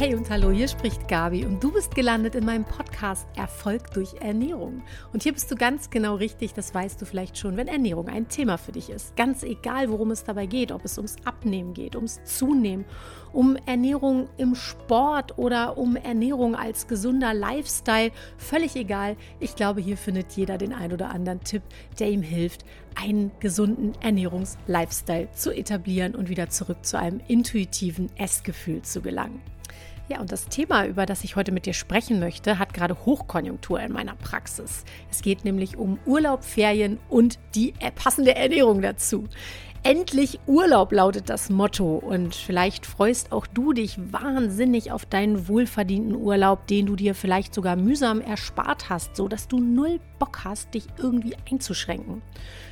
Hey und hallo, hier spricht Gabi und du bist gelandet in meinem Podcast Erfolg durch Ernährung. Und hier bist du ganz genau richtig, das weißt du vielleicht schon, wenn Ernährung ein Thema für dich ist. Ganz egal, worum es dabei geht, ob es ums Abnehmen geht, ums Zunehmen, um Ernährung im Sport oder um Ernährung als gesunder Lifestyle, völlig egal. Ich glaube, hier findet jeder den ein oder anderen Tipp, der ihm hilft, einen gesunden Ernährungs-Lifestyle zu etablieren und wieder zurück zu einem intuitiven Essgefühl zu gelangen. Ja, und das Thema, über das ich heute mit dir sprechen möchte, hat gerade Hochkonjunktur in meiner Praxis. Es geht nämlich um Urlaub, Ferien und die passende Ernährung dazu. Endlich Urlaub lautet das Motto und vielleicht freust auch du dich wahnsinnig auf deinen wohlverdienten Urlaub, den du dir vielleicht sogar mühsam erspart hast, so dass du null Bock hast, dich irgendwie einzuschränken.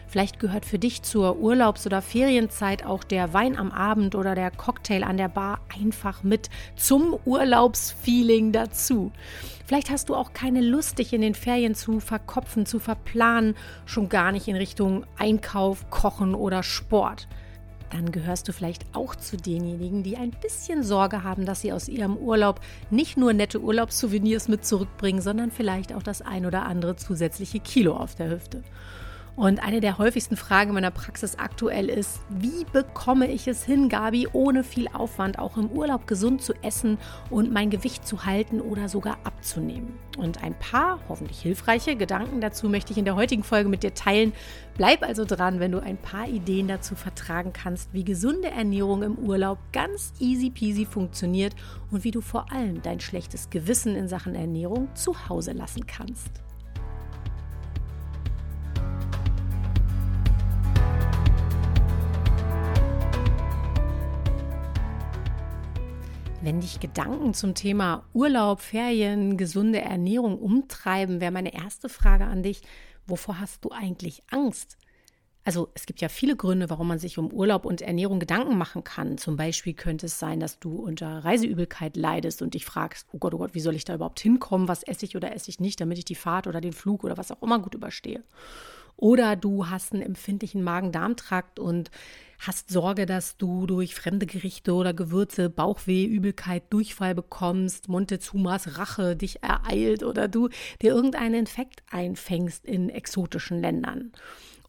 Vielleicht gehört für dich zur Urlaubs- oder Ferienzeit auch der Wein am Abend oder der Cocktail an der Bar einfach mit zum Urlaubsfeeling dazu. Vielleicht hast du auch keine Lust, dich in den Ferien zu verkopfen, zu verplanen, schon gar nicht in Richtung Einkauf, Kochen oder Sport. Dann gehörst du vielleicht auch zu denjenigen, die ein bisschen Sorge haben, dass sie aus ihrem Urlaub nicht nur nette Urlaubssouvenirs mit zurückbringen, sondern vielleicht auch das ein oder andere zusätzliche Kilo auf der Hüfte. Und eine der häufigsten Fragen meiner Praxis aktuell ist, wie bekomme ich es hin, Gabi, ohne viel Aufwand auch im Urlaub gesund zu essen und mein Gewicht zu halten oder sogar abzunehmen? Und ein paar hoffentlich hilfreiche Gedanken dazu möchte ich in der heutigen Folge mit dir teilen. Bleib also dran, wenn du ein paar Ideen dazu vertragen kannst, wie gesunde Ernährung im Urlaub ganz easy peasy funktioniert und wie du vor allem dein schlechtes Gewissen in Sachen Ernährung zu Hause lassen kannst. Wenn dich Gedanken zum Thema Urlaub, Ferien, gesunde Ernährung umtreiben, wäre meine erste Frage an dich, wovor hast du eigentlich Angst? Also es gibt ja viele Gründe, warum man sich um Urlaub und Ernährung Gedanken machen kann. Zum Beispiel könnte es sein, dass du unter Reiseübelkeit leidest und dich fragst, oh Gott, oh Gott, wie soll ich da überhaupt hinkommen? Was esse ich oder esse ich nicht, damit ich die Fahrt oder den Flug oder was auch immer gut überstehe. Oder du hast einen empfindlichen Magen-Darm-Trakt und hast Sorge, dass du durch fremde Gerichte oder Gewürze Bauchweh, Übelkeit, Durchfall bekommst, Montezumas Rache dich ereilt oder du dir irgendeinen Infekt einfängst in exotischen Ländern.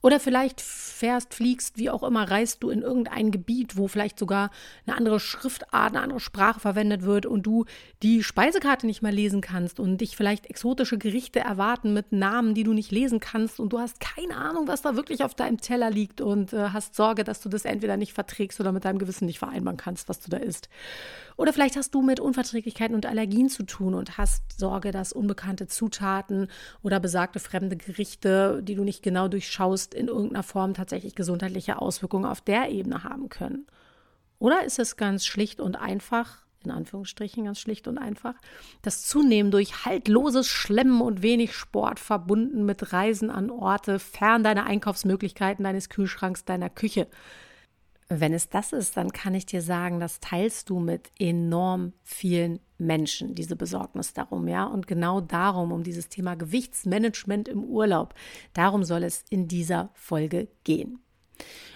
Oder vielleicht fährst, fliegst, wie auch immer, reist du in irgendein Gebiet, wo vielleicht sogar eine andere Schriftart, eine andere Sprache verwendet wird und du die Speisekarte nicht mehr lesen kannst und dich vielleicht exotische Gerichte erwarten mit Namen, die du nicht lesen kannst und du hast keine Ahnung, was da wirklich auf deinem Teller liegt und äh, hast Sorge, dass du das entweder nicht verträgst oder mit deinem Gewissen nicht vereinbaren kannst, was du da isst. Oder vielleicht hast du mit Unverträglichkeiten und Allergien zu tun und hast Sorge, dass unbekannte Zutaten oder besagte fremde Gerichte, die du nicht genau durchschaust, in irgendeiner Form tatsächlich gesundheitliche Auswirkungen auf der Ebene haben können? Oder ist es ganz schlicht und einfach, in Anführungsstrichen ganz schlicht und einfach, das Zunehmen durch haltloses Schlemmen und wenig Sport verbunden mit Reisen an Orte fern deiner Einkaufsmöglichkeiten, deines Kühlschranks, deiner Küche? Wenn es das ist, dann kann ich dir sagen, das teilst du mit enorm vielen Menschen, diese Besorgnis darum, ja. Und genau darum, um dieses Thema Gewichtsmanagement im Urlaub, darum soll es in dieser Folge gehen.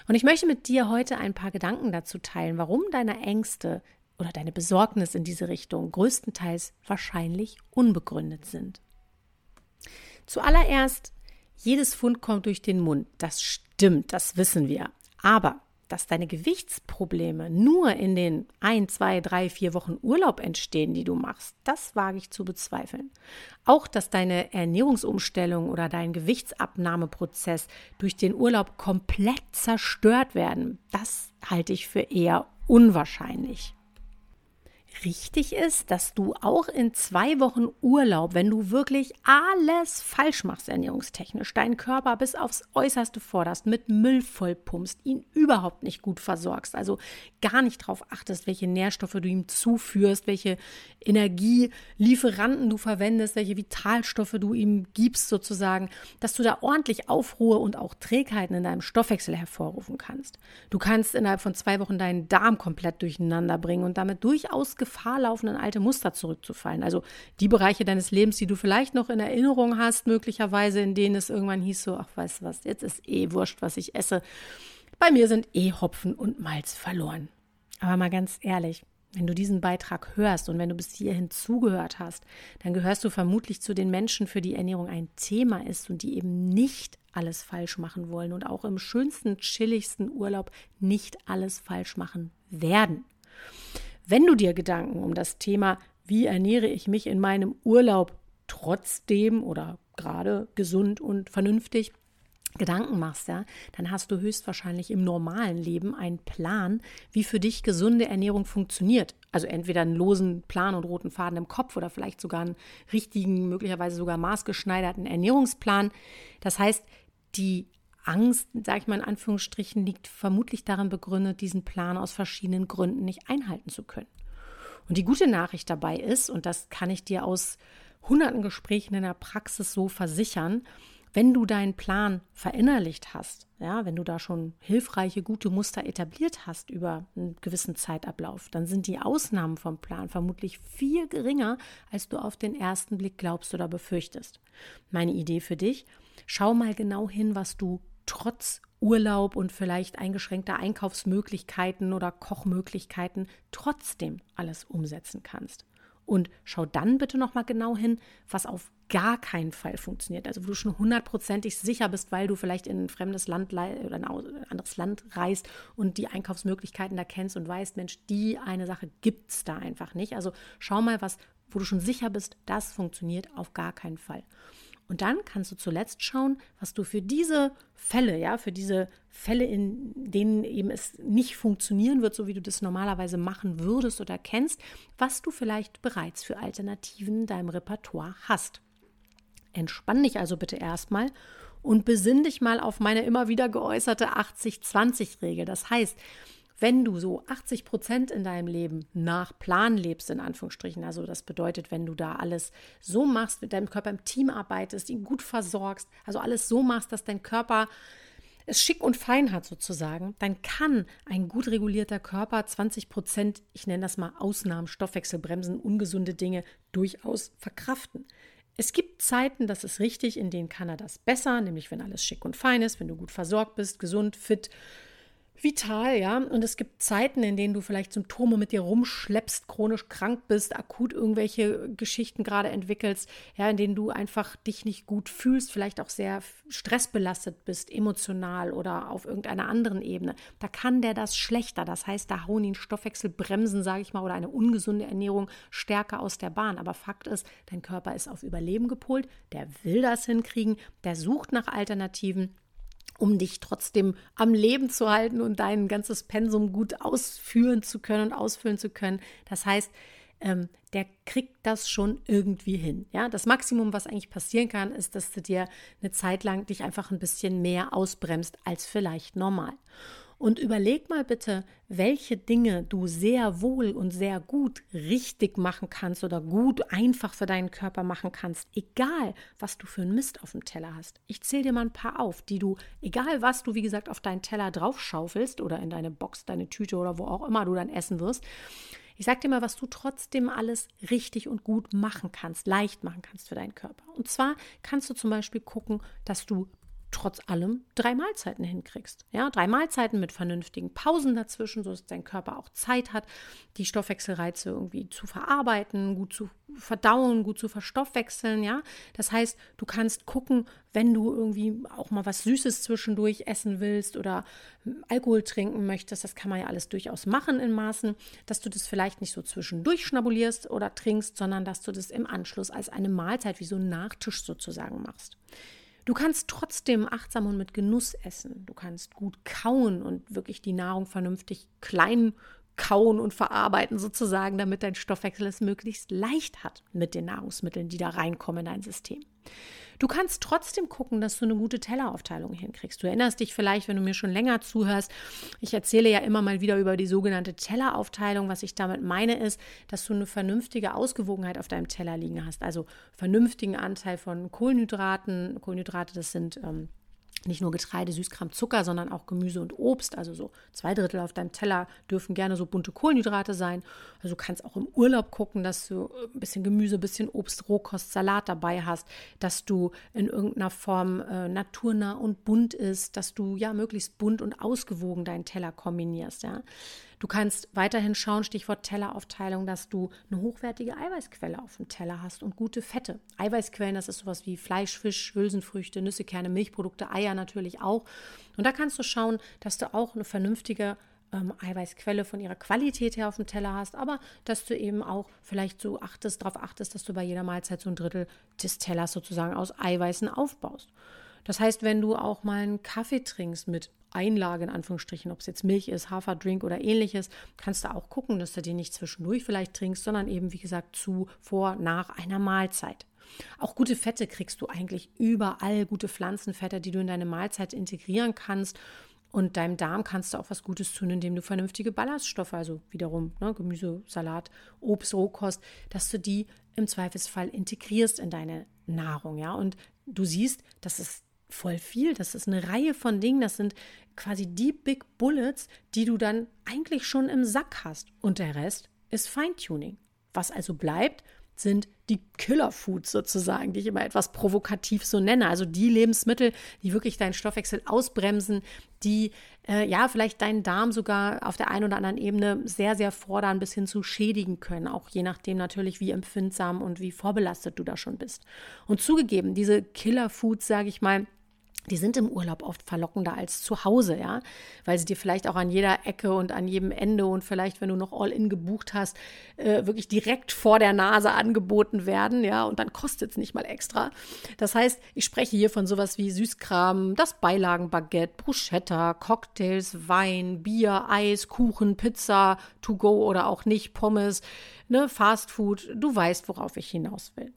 Und ich möchte mit dir heute ein paar Gedanken dazu teilen, warum deine Ängste oder deine Besorgnis in diese Richtung größtenteils wahrscheinlich unbegründet sind. Zuallererst, jedes Fund kommt durch den Mund. Das stimmt, das wissen wir. Aber dass deine Gewichtsprobleme nur in den ein, zwei, drei, vier Wochen Urlaub entstehen, die du machst, das wage ich zu bezweifeln. Auch, dass deine Ernährungsumstellung oder dein Gewichtsabnahmeprozess durch den Urlaub komplett zerstört werden, das halte ich für eher unwahrscheinlich richtig ist, dass du auch in zwei Wochen Urlaub, wenn du wirklich alles falsch machst ernährungstechnisch, deinen Körper bis aufs Äußerste forderst, mit Müll vollpumpst, ihn überhaupt nicht gut versorgst, also gar nicht darauf achtest, welche Nährstoffe du ihm zuführst, welche Energielieferanten du verwendest, welche Vitalstoffe du ihm gibst sozusagen, dass du da ordentlich Aufruhr und auch Trägheiten in deinem Stoffwechsel hervorrufen kannst. Du kannst innerhalb von zwei Wochen deinen Darm komplett durcheinander bringen und damit durchaus Gefahr laufen, in alte Muster zurückzufallen. Also die Bereiche deines Lebens, die du vielleicht noch in Erinnerung hast, möglicherweise, in denen es irgendwann hieß so, ach weißt du was, jetzt ist eh wurscht, was ich esse. Bei mir sind eh Hopfen und Malz verloren. Aber mal ganz ehrlich, wenn du diesen Beitrag hörst und wenn du bis hierhin zugehört hast, dann gehörst du vermutlich zu den Menschen, für die Ernährung ein Thema ist und die eben nicht alles falsch machen wollen und auch im schönsten, chilligsten Urlaub nicht alles falsch machen werden. Wenn du dir Gedanken um das Thema, wie ernähre ich mich in meinem Urlaub trotzdem oder gerade gesund und vernünftig Gedanken machst, ja, dann hast du höchstwahrscheinlich im normalen Leben einen Plan, wie für dich gesunde Ernährung funktioniert. Also entweder einen losen Plan und roten Faden im Kopf oder vielleicht sogar einen richtigen, möglicherweise sogar maßgeschneiderten Ernährungsplan. Das heißt, die Angst, sage ich mal in Anführungsstrichen, liegt vermutlich darin begründet, diesen Plan aus verschiedenen Gründen nicht einhalten zu können. Und die gute Nachricht dabei ist, und das kann ich dir aus hunderten Gesprächen in der Praxis so versichern, wenn du deinen Plan verinnerlicht hast, ja, wenn du da schon hilfreiche, gute Muster etabliert hast über einen gewissen Zeitablauf, dann sind die Ausnahmen vom Plan vermutlich viel geringer, als du auf den ersten Blick glaubst oder befürchtest. Meine Idee für dich, schau mal genau hin, was du trotz Urlaub und vielleicht eingeschränkter Einkaufsmöglichkeiten oder Kochmöglichkeiten trotzdem alles umsetzen kannst. Und schau dann bitte nochmal genau hin, was auf gar keinen Fall funktioniert. Also wo du schon hundertprozentig sicher bist, weil du vielleicht in ein fremdes Land oder ein anderes Land reist und die Einkaufsmöglichkeiten da kennst und weißt, Mensch, die eine Sache gibt es da einfach nicht. Also schau mal, was, wo du schon sicher bist, das funktioniert auf gar keinen Fall. Und dann kannst du zuletzt schauen, was du für diese Fälle, ja, für diese Fälle, in denen eben es nicht funktionieren wird, so wie du das normalerweise machen würdest oder kennst, was du vielleicht bereits für Alternativen in deinem Repertoire hast. Entspann dich also bitte erstmal und besinn dich mal auf meine immer wieder geäußerte 80-20-Regel. Das heißt, wenn du so 80 Prozent in deinem Leben nach Plan lebst, in Anführungsstrichen, also das bedeutet, wenn du da alles so machst, mit deinem Körper im Team arbeitest, ihn gut versorgst, also alles so machst, dass dein Körper es schick und fein hat sozusagen, dann kann ein gut regulierter Körper 20 Prozent, ich nenne das mal Ausnahmen, Stoffwechselbremsen, ungesunde Dinge durchaus verkraften. Es gibt Zeiten, das ist richtig, in denen kann er das besser, nämlich wenn alles schick und fein ist, wenn du gut versorgt bist, gesund, fit, vital, ja. Und es gibt Zeiten, in denen du vielleicht Symptome mit dir rumschleppst, chronisch krank bist, akut irgendwelche Geschichten gerade entwickelst, ja, in denen du einfach dich nicht gut fühlst, vielleicht auch sehr stressbelastet bist, emotional oder auf irgendeiner anderen Ebene. Da kann der das schlechter. Das heißt, da hauen ihn Stoffwechselbremsen, sage ich mal, oder eine ungesunde Ernährung stärker aus der Bahn. Aber Fakt ist, dein Körper ist auf Überleben gepolt, der will das hinkriegen, der sucht nach Alternativen um dich trotzdem am Leben zu halten und dein ganzes Pensum gut ausführen zu können und ausfüllen zu können. Das heißt, ähm, der kriegt das schon irgendwie hin. Ja, das Maximum, was eigentlich passieren kann, ist, dass du dir eine Zeit lang dich einfach ein bisschen mehr ausbremst als vielleicht normal. Und überleg mal bitte, welche Dinge du sehr wohl und sehr gut richtig machen kannst oder gut einfach für deinen Körper machen kannst, egal was du für einen Mist auf dem Teller hast. Ich zähle dir mal ein paar auf, die du, egal was du, wie gesagt, auf deinen Teller draufschaufelst oder in deine Box, deine Tüte oder wo auch immer du dann essen wirst. Ich sag dir mal, was du trotzdem alles richtig und gut machen kannst, leicht machen kannst für deinen Körper. Und zwar kannst du zum Beispiel gucken, dass du trotz allem drei Mahlzeiten hinkriegst. Ja, drei Mahlzeiten mit vernünftigen Pausen dazwischen, sodass dein Körper auch Zeit hat, die Stoffwechselreize irgendwie zu verarbeiten, gut zu verdauen, gut zu verstoffwechseln. Ja, das heißt, du kannst gucken, wenn du irgendwie auch mal was Süßes zwischendurch essen willst oder Alkohol trinken möchtest, das kann man ja alles durchaus machen in Maßen, dass du das vielleicht nicht so zwischendurch schnabulierst oder trinkst, sondern dass du das im Anschluss als eine Mahlzeit wie so einen Nachtisch sozusagen machst. Du kannst trotzdem achtsam und mit Genuss essen. Du kannst gut kauen und wirklich die Nahrung vernünftig klein kauen und verarbeiten sozusagen, damit dein Stoffwechsel es möglichst leicht hat mit den Nahrungsmitteln, die da reinkommen in dein System. Du kannst trotzdem gucken, dass du eine gute Telleraufteilung hinkriegst. Du erinnerst dich vielleicht, wenn du mir schon länger zuhörst, ich erzähle ja immer mal wieder über die sogenannte Telleraufteilung. Was ich damit meine, ist, dass du eine vernünftige Ausgewogenheit auf deinem Teller liegen hast. Also vernünftigen Anteil von Kohlenhydraten. Kohlenhydrate, das sind ähm, nicht nur Getreide, Süßkram, Zucker, sondern auch Gemüse und Obst. Also so zwei Drittel auf deinem Teller dürfen gerne so bunte Kohlenhydrate sein. Also du kannst auch im Urlaub gucken, dass du ein bisschen Gemüse, ein bisschen Obst, Rohkost, Salat dabei hast, dass du in irgendeiner Form äh, naturnah und bunt ist, dass du ja möglichst bunt und ausgewogen deinen Teller kombinierst. Ja. Du kannst weiterhin schauen, Stichwort Telleraufteilung, dass du eine hochwertige Eiweißquelle auf dem Teller hast und gute Fette. Eiweißquellen, das ist sowas wie Fleisch, Fisch, Hülsenfrüchte, Nüsse, Kerne, Milchprodukte, Eier natürlich auch. Und da kannst du schauen, dass du auch eine vernünftige ähm, Eiweißquelle von ihrer Qualität her auf dem Teller hast, aber dass du eben auch vielleicht so achtest, darauf achtest, dass du bei jeder Mahlzeit so ein Drittel des Tellers sozusagen aus Eiweißen aufbaust. Das heißt, wenn du auch mal einen Kaffee trinkst mit Einlage in Anführungsstrichen, ob es jetzt Milch ist, Haferdrink oder ähnliches, kannst du auch gucken, dass du den nicht zwischendurch vielleicht trinkst, sondern eben, wie gesagt, zu, vor, nach einer Mahlzeit. Auch gute Fette kriegst du eigentlich überall, gute Pflanzenfette, die du in deine Mahlzeit integrieren kannst. Und deinem Darm kannst du auch was Gutes tun, indem du vernünftige Ballaststoffe, also wiederum ne, Gemüse, Salat, Obst, Rohkost, dass du die im Zweifelsfall integrierst in deine Nahrung. Ja? Und du siehst, das ist voll viel. Das ist eine Reihe von Dingen. Das sind quasi die Big Bullets, die du dann eigentlich schon im Sack hast. Und der Rest ist Feintuning. Was also bleibt, sind die Killer-Foods sozusagen, die ich immer etwas provokativ so nenne. Also die Lebensmittel, die wirklich deinen Stoffwechsel ausbremsen, die äh, ja vielleicht deinen Darm sogar auf der einen oder anderen Ebene sehr, sehr fordern, bis hin zu schädigen können. Auch je nachdem natürlich, wie empfindsam und wie vorbelastet du da schon bist. Und zugegeben, diese Killer-Foods, sage ich mal, die sind im Urlaub oft verlockender als zu Hause, ja, weil sie dir vielleicht auch an jeder Ecke und an jedem Ende und vielleicht, wenn du noch All-In gebucht hast, äh, wirklich direkt vor der Nase angeboten werden, ja, und dann kostet es nicht mal extra. Das heißt, ich spreche hier von sowas wie Süßkram, das Beilagenbaguette, Bruschetta, Cocktails, Wein, Bier, Eis, Kuchen, Pizza, To Go oder auch nicht, Pommes, ne, Fast Food. Du weißt, worauf ich hinaus will.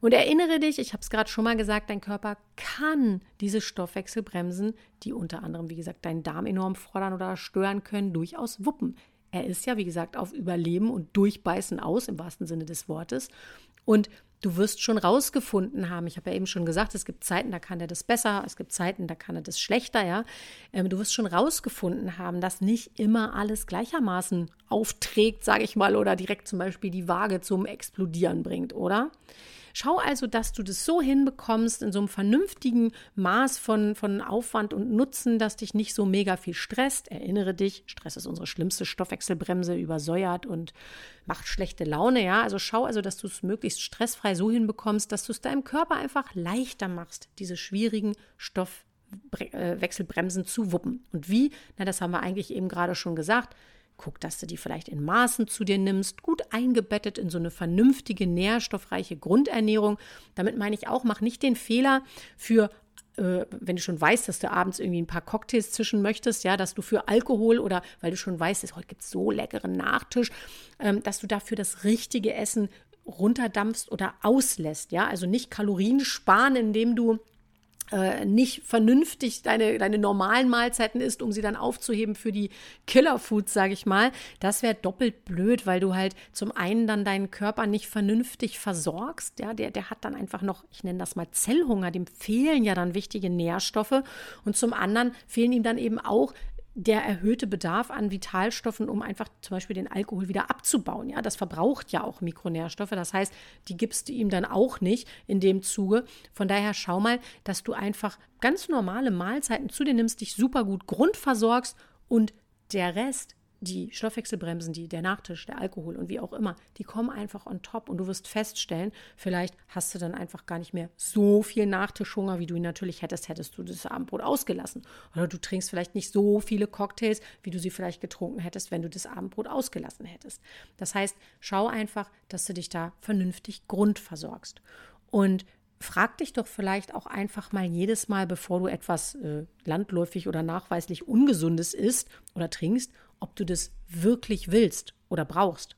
Und erinnere dich, ich habe es gerade schon mal gesagt, dein Körper kann diese Stoffwechselbremsen, die unter anderem, wie gesagt, deinen Darm enorm fordern oder stören können, durchaus wuppen. Er ist ja, wie gesagt, auf Überleben und Durchbeißen aus, im wahrsten Sinne des Wortes. Und du wirst schon rausgefunden haben, ich habe ja eben schon gesagt, es gibt Zeiten, da kann er das besser, es gibt Zeiten, da kann er das schlechter, ja. Ähm, du wirst schon rausgefunden haben, dass nicht immer alles gleichermaßen aufträgt, sage ich mal, oder direkt zum Beispiel die Waage zum Explodieren bringt, oder? Schau also, dass du das so hinbekommst, in so einem vernünftigen Maß von, von Aufwand und Nutzen, dass dich nicht so mega viel stresst. Erinnere dich, Stress ist unsere schlimmste Stoffwechselbremse, übersäuert und macht schlechte Laune. Ja, also schau also, dass du es möglichst stressfrei so hinbekommst, dass du es deinem Körper einfach leichter machst, diese schwierigen Stoffwechselbremsen zu wuppen. Und wie? Na, das haben wir eigentlich eben gerade schon gesagt. Guck, dass du die vielleicht in Maßen zu dir nimmst, gut eingebettet in so eine vernünftige, nährstoffreiche Grundernährung. Damit meine ich auch, mach nicht den Fehler für äh, wenn du schon weißt, dass du abends irgendwie ein paar Cocktails zischen möchtest, ja, dass du für Alkohol oder weil du schon weißt, dass heute gibt es so leckeren Nachtisch, ähm, dass du dafür das richtige Essen runterdampfst oder auslässt, ja, also nicht Kalorien sparen, indem du nicht vernünftig deine, deine normalen Mahlzeiten isst, um sie dann aufzuheben für die Killerfoods, sage ich mal, das wäre doppelt blöd, weil du halt zum einen dann deinen Körper nicht vernünftig versorgst. Ja, der, der hat dann einfach noch, ich nenne das mal Zellhunger, dem fehlen ja dann wichtige Nährstoffe. Und zum anderen fehlen ihm dann eben auch der erhöhte Bedarf an Vitalstoffen, um einfach zum Beispiel den Alkohol wieder abzubauen. Ja, das verbraucht ja auch Mikronährstoffe. Das heißt, die gibst du ihm dann auch nicht in dem Zuge. Von daher schau mal, dass du einfach ganz normale Mahlzeiten zu dir nimmst, dich super gut grundversorgst und der Rest die Stoffwechselbremsen, die, der Nachtisch, der Alkohol und wie auch immer, die kommen einfach on top und du wirst feststellen, vielleicht hast du dann einfach gar nicht mehr so viel Nachtischhunger, wie du ihn natürlich hättest, hättest du das Abendbrot ausgelassen. Oder du trinkst vielleicht nicht so viele Cocktails, wie du sie vielleicht getrunken hättest, wenn du das Abendbrot ausgelassen hättest. Das heißt, schau einfach, dass du dich da vernünftig grundversorgst. Und frag dich doch vielleicht auch einfach mal jedes Mal, bevor du etwas äh, landläufig oder nachweislich Ungesundes isst oder trinkst, ob du das wirklich willst oder brauchst.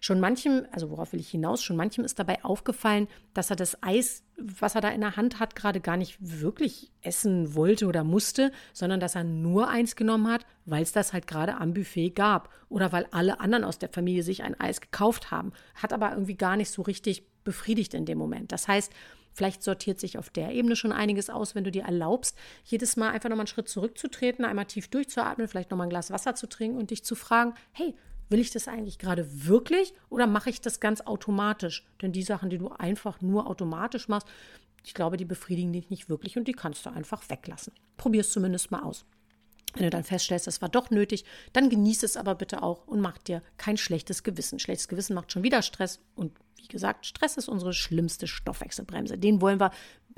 Schon manchem, also worauf will ich hinaus, schon manchem ist dabei aufgefallen, dass er das Eis, was er da in der Hand hat, gerade gar nicht wirklich essen wollte oder musste, sondern dass er nur eins genommen hat, weil es das halt gerade am Buffet gab oder weil alle anderen aus der Familie sich ein Eis gekauft haben, hat aber irgendwie gar nicht so richtig befriedigt in dem Moment. Das heißt, Vielleicht sortiert sich auf der Ebene schon einiges aus, wenn du dir erlaubst, jedes Mal einfach nochmal einen Schritt zurückzutreten, einmal tief durchzuatmen, vielleicht nochmal ein Glas Wasser zu trinken und dich zu fragen, hey, will ich das eigentlich gerade wirklich oder mache ich das ganz automatisch? Denn die Sachen, die du einfach nur automatisch machst, ich glaube, die befriedigen dich nicht wirklich und die kannst du einfach weglassen. Probier es zumindest mal aus. Wenn du dann feststellst, das war doch nötig, dann genieße es aber bitte auch und mach dir kein schlechtes Gewissen. Schlechtes Gewissen macht schon wieder Stress und wie gesagt, Stress ist unsere schlimmste Stoffwechselbremse. Den wollen wir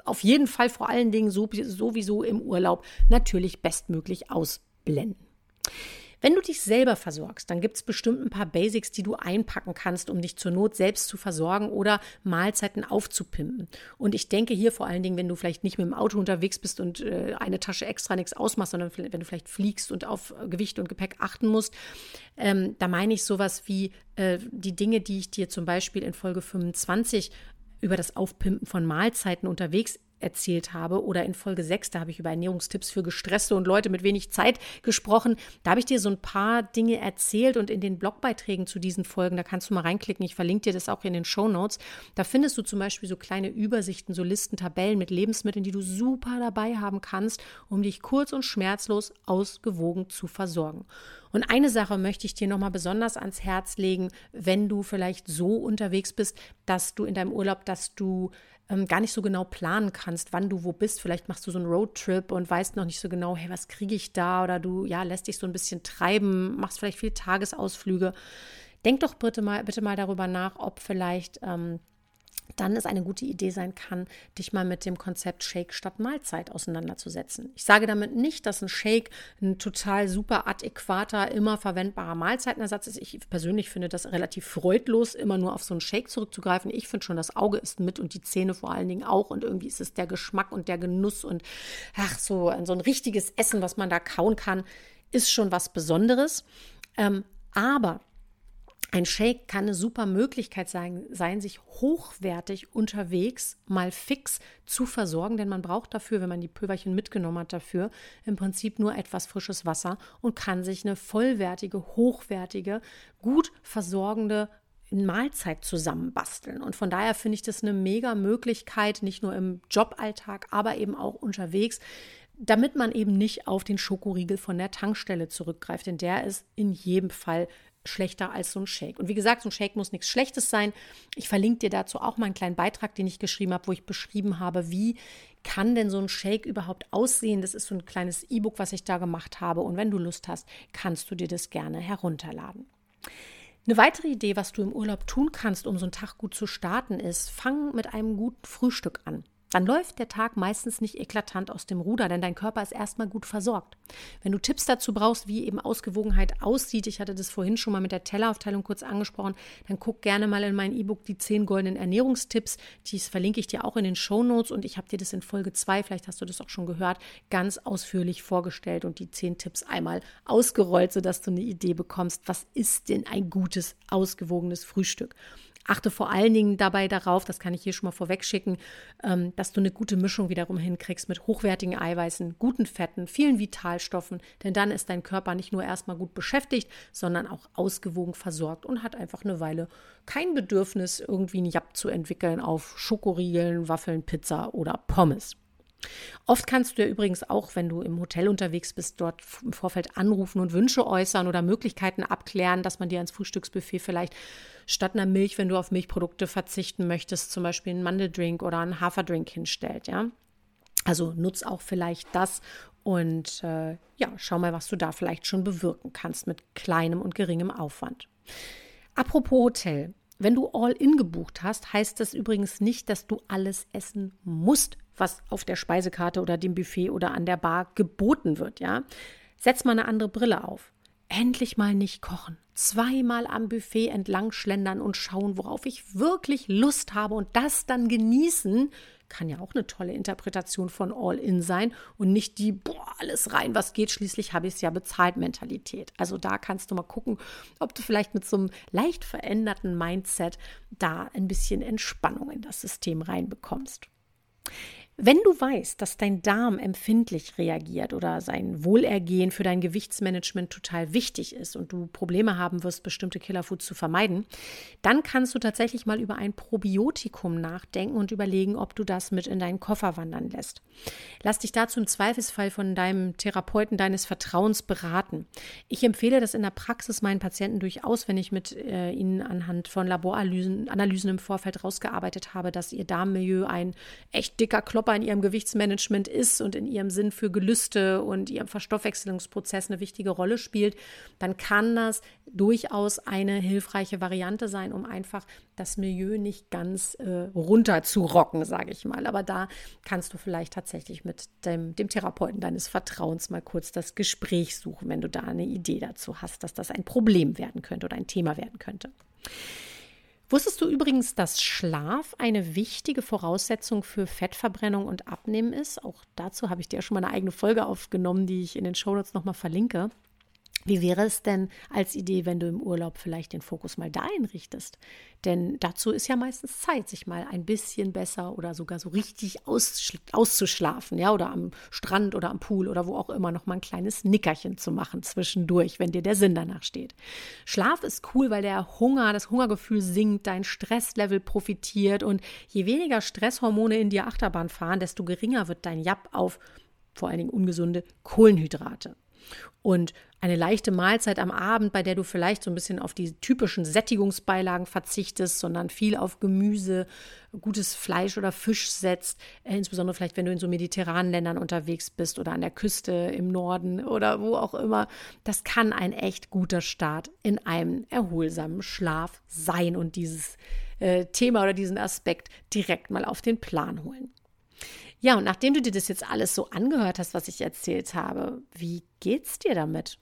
auf jeden Fall vor allen Dingen sowieso im Urlaub natürlich bestmöglich ausblenden. Wenn du dich selber versorgst, dann gibt es bestimmt ein paar Basics, die du einpacken kannst, um dich zur Not selbst zu versorgen oder Mahlzeiten aufzupimpen. Und ich denke hier vor allen Dingen, wenn du vielleicht nicht mit dem Auto unterwegs bist und äh, eine Tasche extra nichts ausmachst, sondern wenn du vielleicht fliegst und auf Gewicht und Gepäck achten musst, ähm, da meine ich sowas wie äh, die Dinge, die ich dir zum Beispiel in Folge 25 über das Aufpimpen von Mahlzeiten unterwegs erzählt habe oder in Folge 6, da habe ich über Ernährungstipps für gestresste und Leute mit wenig Zeit gesprochen. Da habe ich dir so ein paar Dinge erzählt und in den Blogbeiträgen zu diesen Folgen, da kannst du mal reinklicken, ich verlinke dir das auch in den Show Notes. Da findest du zum Beispiel so kleine Übersichten, so Listen, Tabellen mit Lebensmitteln, die du super dabei haben kannst, um dich kurz und schmerzlos ausgewogen zu versorgen. Und eine Sache möchte ich dir nochmal besonders ans Herz legen, wenn du vielleicht so unterwegs bist, dass du in deinem Urlaub, dass du ähm, gar nicht so genau planen kannst, wann du wo bist. Vielleicht machst du so einen Roadtrip und weißt noch nicht so genau, hey, was kriege ich da? Oder du ja, lässt dich so ein bisschen treiben, machst vielleicht viele Tagesausflüge. Denk doch bitte mal, bitte mal darüber nach, ob vielleicht ähm, dann es eine gute Idee sein kann, dich mal mit dem Konzept Shake statt Mahlzeit auseinanderzusetzen. Ich sage damit nicht, dass ein Shake ein total super adäquater, immer verwendbarer Mahlzeitenersatz ist. Ich persönlich finde das relativ freudlos, immer nur auf so einen Shake zurückzugreifen. Ich finde schon, das Auge ist mit und die Zähne vor allen Dingen auch. Und irgendwie ist es der Geschmack und der Genuss und ach, so, so ein richtiges Essen, was man da kauen kann, ist schon was Besonderes. Ähm, aber ein Shake kann eine super Möglichkeit sein, sein, sich hochwertig unterwegs mal fix zu versorgen, denn man braucht dafür, wenn man die Pülverchen mitgenommen hat, dafür im Prinzip nur etwas frisches Wasser und kann sich eine vollwertige, hochwertige, gut versorgende Mahlzeit zusammenbasteln. Und von daher finde ich das eine mega Möglichkeit, nicht nur im Joballtag, aber eben auch unterwegs, damit man eben nicht auf den Schokoriegel von der Tankstelle zurückgreift, denn der ist in jedem Fall schlechter als so ein Shake. Und wie gesagt, so ein Shake muss nichts Schlechtes sein. Ich verlinke dir dazu auch mal einen kleinen Beitrag, den ich geschrieben habe, wo ich beschrieben habe, wie kann denn so ein Shake überhaupt aussehen. Das ist so ein kleines E-Book, was ich da gemacht habe. Und wenn du Lust hast, kannst du dir das gerne herunterladen. Eine weitere Idee, was du im Urlaub tun kannst, um so einen Tag gut zu starten, ist, fang mit einem guten Frühstück an dann läuft der Tag meistens nicht eklatant aus dem Ruder, denn dein Körper ist erstmal gut versorgt. Wenn du Tipps dazu brauchst, wie eben Ausgewogenheit aussieht, ich hatte das vorhin schon mal mit der Telleraufteilung kurz angesprochen, dann guck gerne mal in mein E-Book die 10 goldenen Ernährungstipps. Dies verlinke ich dir auch in den Show Notes und ich habe dir das in Folge 2, vielleicht hast du das auch schon gehört, ganz ausführlich vorgestellt und die 10 Tipps einmal ausgerollt, sodass du eine Idee bekommst, was ist denn ein gutes, ausgewogenes Frühstück. Achte vor allen Dingen dabei darauf, das kann ich hier schon mal vorweg schicken, ähm, dass du eine gute Mischung wiederum hinkriegst mit hochwertigen Eiweißen, guten Fetten, vielen Vitalstoffen, denn dann ist dein Körper nicht nur erstmal gut beschäftigt, sondern auch ausgewogen versorgt und hat einfach eine Weile kein Bedürfnis, irgendwie ein Jab zu entwickeln auf Schokoriegeln, Waffeln, Pizza oder Pommes. Oft kannst du ja übrigens auch, wenn du im Hotel unterwegs bist, dort im Vorfeld anrufen und Wünsche äußern oder Möglichkeiten abklären, dass man dir ans Frühstücksbuffet vielleicht statt einer Milch, wenn du auf Milchprodukte verzichten möchtest, zum Beispiel einen Mandeldrink oder einen Haferdrink hinstellt, ja. Also nutz auch vielleicht das und äh, ja, schau mal, was du da vielleicht schon bewirken kannst mit kleinem und geringem Aufwand. Apropos Hotel. Wenn du All-In gebucht hast, heißt das übrigens nicht, dass du alles essen musst, was auf der Speisekarte oder dem Buffet oder an der Bar geboten wird, ja. Setz mal eine andere Brille auf. Endlich mal nicht kochen. Zweimal am Buffet entlang schlendern und schauen, worauf ich wirklich Lust habe und das dann genießen, kann ja auch eine tolle Interpretation von All-In sein und nicht die, boah, alles rein, was geht, schließlich habe ich es ja bezahlt Mentalität. Also da kannst du mal gucken, ob du vielleicht mit so einem leicht veränderten Mindset da ein bisschen Entspannung in das System reinbekommst. Wenn du weißt, dass dein Darm empfindlich reagiert oder sein Wohlergehen für dein Gewichtsmanagement total wichtig ist und du Probleme haben wirst, bestimmte Killerfoods zu vermeiden, dann kannst du tatsächlich mal über ein Probiotikum nachdenken und überlegen, ob du das mit in deinen Koffer wandern lässt. Lass dich dazu im Zweifelsfall von deinem Therapeuten deines Vertrauens beraten. Ich empfehle das in der Praxis meinen Patienten durchaus, wenn ich mit äh, ihnen anhand von Laboranalysen Analysen im Vorfeld rausgearbeitet habe, dass ihr Darmmilieu ein echt dicker Klopf Körper in ihrem Gewichtsmanagement ist und in ihrem Sinn für Gelüste und ihrem Verstoffwechselungsprozess eine wichtige Rolle spielt, dann kann das durchaus eine hilfreiche Variante sein, um einfach das Milieu nicht ganz äh, runter zu rocken, sage ich mal. Aber da kannst du vielleicht tatsächlich mit dem, dem Therapeuten deines Vertrauens mal kurz das Gespräch suchen, wenn du da eine Idee dazu hast, dass das ein Problem werden könnte oder ein Thema werden könnte. Wusstest du übrigens, dass Schlaf eine wichtige Voraussetzung für Fettverbrennung und Abnehmen ist? Auch dazu habe ich dir schon mal eine eigene Folge aufgenommen, die ich in den Shownotes nochmal verlinke. Wie wäre es denn als Idee, wenn du im Urlaub vielleicht den Fokus mal dahin richtest? Denn dazu ist ja meistens Zeit, sich mal ein bisschen besser oder sogar so richtig auszuschlafen, ja, oder am Strand oder am Pool oder wo auch immer noch mal ein kleines Nickerchen zu machen zwischendurch, wenn dir der Sinn danach steht. Schlaf ist cool, weil der Hunger, das Hungergefühl sinkt, dein Stresslevel profitiert und je weniger Stresshormone in dir Achterbahn fahren, desto geringer wird dein Jab auf vor allen Dingen ungesunde Kohlenhydrate. Und eine leichte Mahlzeit am Abend, bei der du vielleicht so ein bisschen auf die typischen Sättigungsbeilagen verzichtest, sondern viel auf Gemüse, gutes Fleisch oder Fisch setzt, äh, insbesondere vielleicht, wenn du in so mediterranen Ländern unterwegs bist oder an der Küste im Norden oder wo auch immer, das kann ein echt guter Start in einem erholsamen Schlaf sein und dieses äh, Thema oder diesen Aspekt direkt mal auf den Plan holen. Ja, und nachdem du dir das jetzt alles so angehört hast, was ich erzählt habe, wie geht's dir damit?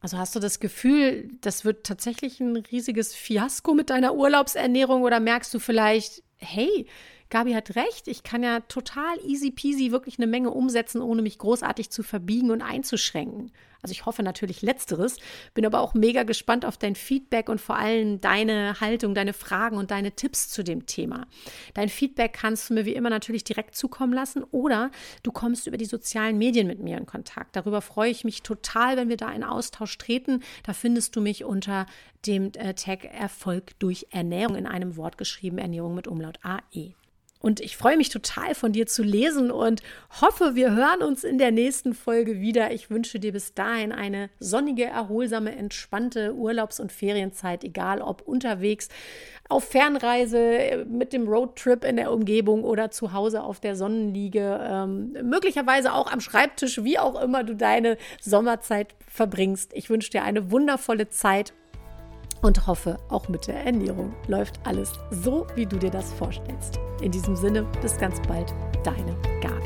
Also hast du das Gefühl, das wird tatsächlich ein riesiges Fiasko mit deiner Urlaubsernährung oder merkst du vielleicht, hey, Gabi hat recht, ich kann ja total easy peasy wirklich eine Menge umsetzen, ohne mich großartig zu verbiegen und einzuschränken. Also ich hoffe natürlich letzteres, bin aber auch mega gespannt auf dein Feedback und vor allem deine Haltung, deine Fragen und deine Tipps zu dem Thema. Dein Feedback kannst du mir wie immer natürlich direkt zukommen lassen oder du kommst über die sozialen Medien mit mir in Kontakt. Darüber freue ich mich total, wenn wir da in Austausch treten. Da findest du mich unter dem äh, Tag Erfolg durch Ernährung in einem Wort geschrieben, Ernährung mit Umlaut AE. Und ich freue mich total von dir zu lesen und hoffe, wir hören uns in der nächsten Folge wieder. Ich wünsche dir bis dahin eine sonnige, erholsame, entspannte Urlaubs- und Ferienzeit, egal ob unterwegs auf Fernreise, mit dem Roadtrip in der Umgebung oder zu Hause auf der Sonnenliege, ähm, möglicherweise auch am Schreibtisch, wie auch immer du deine Sommerzeit verbringst. Ich wünsche dir eine wundervolle Zeit und hoffe, auch mit der Ernährung läuft alles so, wie du dir das vorstellst. In diesem Sinne, bis ganz bald, deine Gabi.